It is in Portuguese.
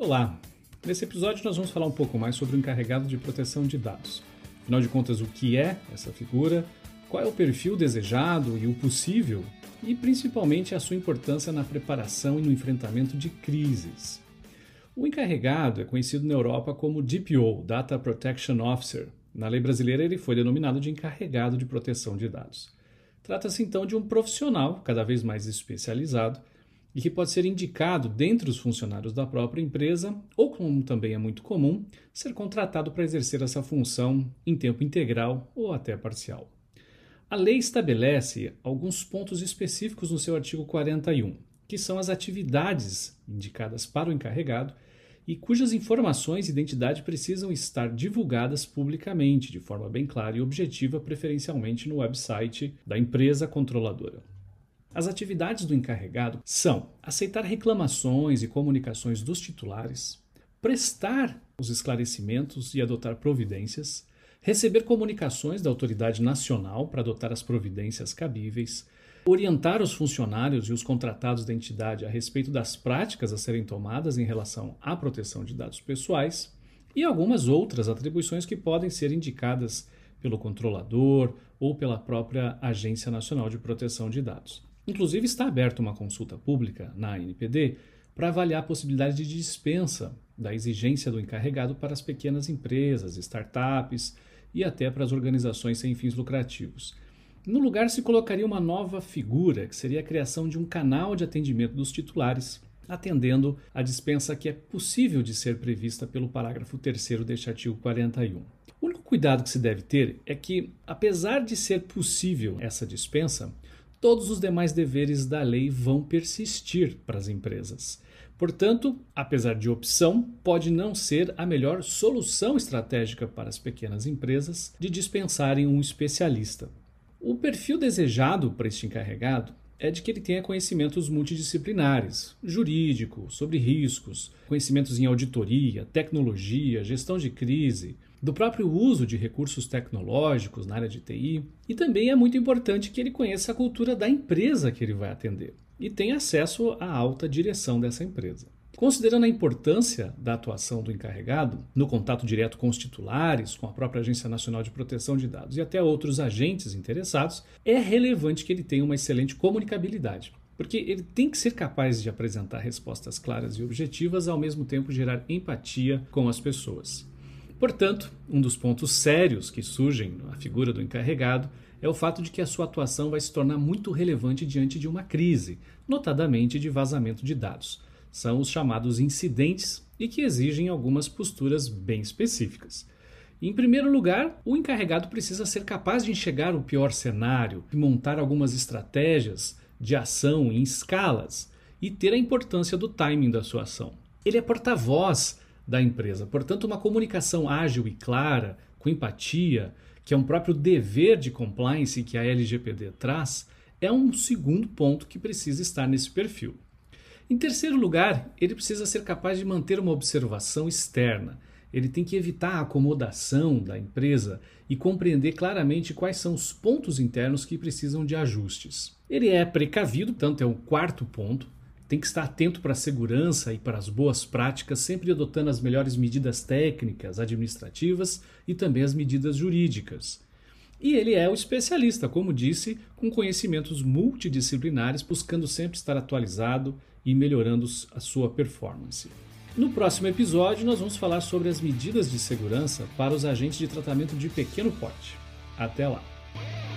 Olá! Nesse episódio nós vamos falar um pouco mais sobre o encarregado de proteção de dados. Afinal de contas, o que é essa figura, qual é o perfil desejado e o possível, e principalmente a sua importância na preparação e no enfrentamento de crises. O encarregado é conhecido na Europa como DPO, Data Protection Officer. Na lei brasileira, ele foi denominado de encarregado de proteção de dados. Trata-se então de um profissional cada vez mais especializado e que pode ser indicado dentre os funcionários da própria empresa, ou como também é muito comum, ser contratado para exercer essa função em tempo integral ou até parcial. A lei estabelece alguns pontos específicos no seu artigo 41, que são as atividades indicadas para o encarregado e cujas informações e identidade precisam estar divulgadas publicamente, de forma bem clara e objetiva, preferencialmente no website da empresa controladora. As atividades do encarregado são aceitar reclamações e comunicações dos titulares, prestar os esclarecimentos e adotar providências, receber comunicações da autoridade nacional para adotar as providências cabíveis, orientar os funcionários e os contratados da entidade a respeito das práticas a serem tomadas em relação à proteção de dados pessoais e algumas outras atribuições que podem ser indicadas pelo controlador ou pela própria Agência Nacional de Proteção de Dados. Inclusive, está aberta uma consulta pública na ANPD para avaliar a possibilidade de dispensa da exigência do encarregado para as pequenas empresas, startups e até para as organizações sem fins lucrativos. No lugar se colocaria uma nova figura, que seria a criação de um canal de atendimento dos titulares, atendendo a dispensa que é possível de ser prevista pelo parágrafo 3 deste artigo 41. O único cuidado que se deve ter é que, apesar de ser possível essa dispensa, todos os demais deveres da lei vão persistir para as empresas. Portanto, apesar de opção, pode não ser a melhor solução estratégica para as pequenas empresas de dispensarem um especialista. O perfil desejado para este encarregado é de que ele tenha conhecimentos multidisciplinares, jurídico, sobre riscos, conhecimentos em auditoria, tecnologia, gestão de crise, do próprio uso de recursos tecnológicos na área de TI, e também é muito importante que ele conheça a cultura da empresa que ele vai atender e tenha acesso à alta direção dessa empresa. Considerando a importância da atuação do encarregado no contato direto com os titulares, com a própria Agência Nacional de Proteção de Dados e até outros agentes interessados, é relevante que ele tenha uma excelente comunicabilidade, porque ele tem que ser capaz de apresentar respostas claras e objetivas, ao mesmo tempo gerar empatia com as pessoas. Portanto, um dos pontos sérios que surgem na figura do encarregado é o fato de que a sua atuação vai se tornar muito relevante diante de uma crise, notadamente de vazamento de dados. São os chamados incidentes e que exigem algumas posturas bem específicas. Em primeiro lugar, o encarregado precisa ser capaz de enxergar o pior cenário e montar algumas estratégias de ação em escalas e ter a importância do timing da sua ação. Ele é porta-voz da empresa. Portanto, uma comunicação ágil e clara, com empatia, que é um próprio dever de compliance que a LGPD traz, é um segundo ponto que precisa estar nesse perfil. Em terceiro lugar, ele precisa ser capaz de manter uma observação externa. Ele tem que evitar a acomodação da empresa e compreender claramente quais são os pontos internos que precisam de ajustes. Ele é precavido, tanto é o quarto ponto, tem que estar atento para a segurança e para as boas práticas, sempre adotando as melhores medidas técnicas, administrativas e também as medidas jurídicas. E ele é o especialista, como disse, com conhecimentos multidisciplinares, buscando sempre estar atualizado e melhorando a sua performance. No próximo episódio, nós vamos falar sobre as medidas de segurança para os agentes de tratamento de pequeno porte. Até lá!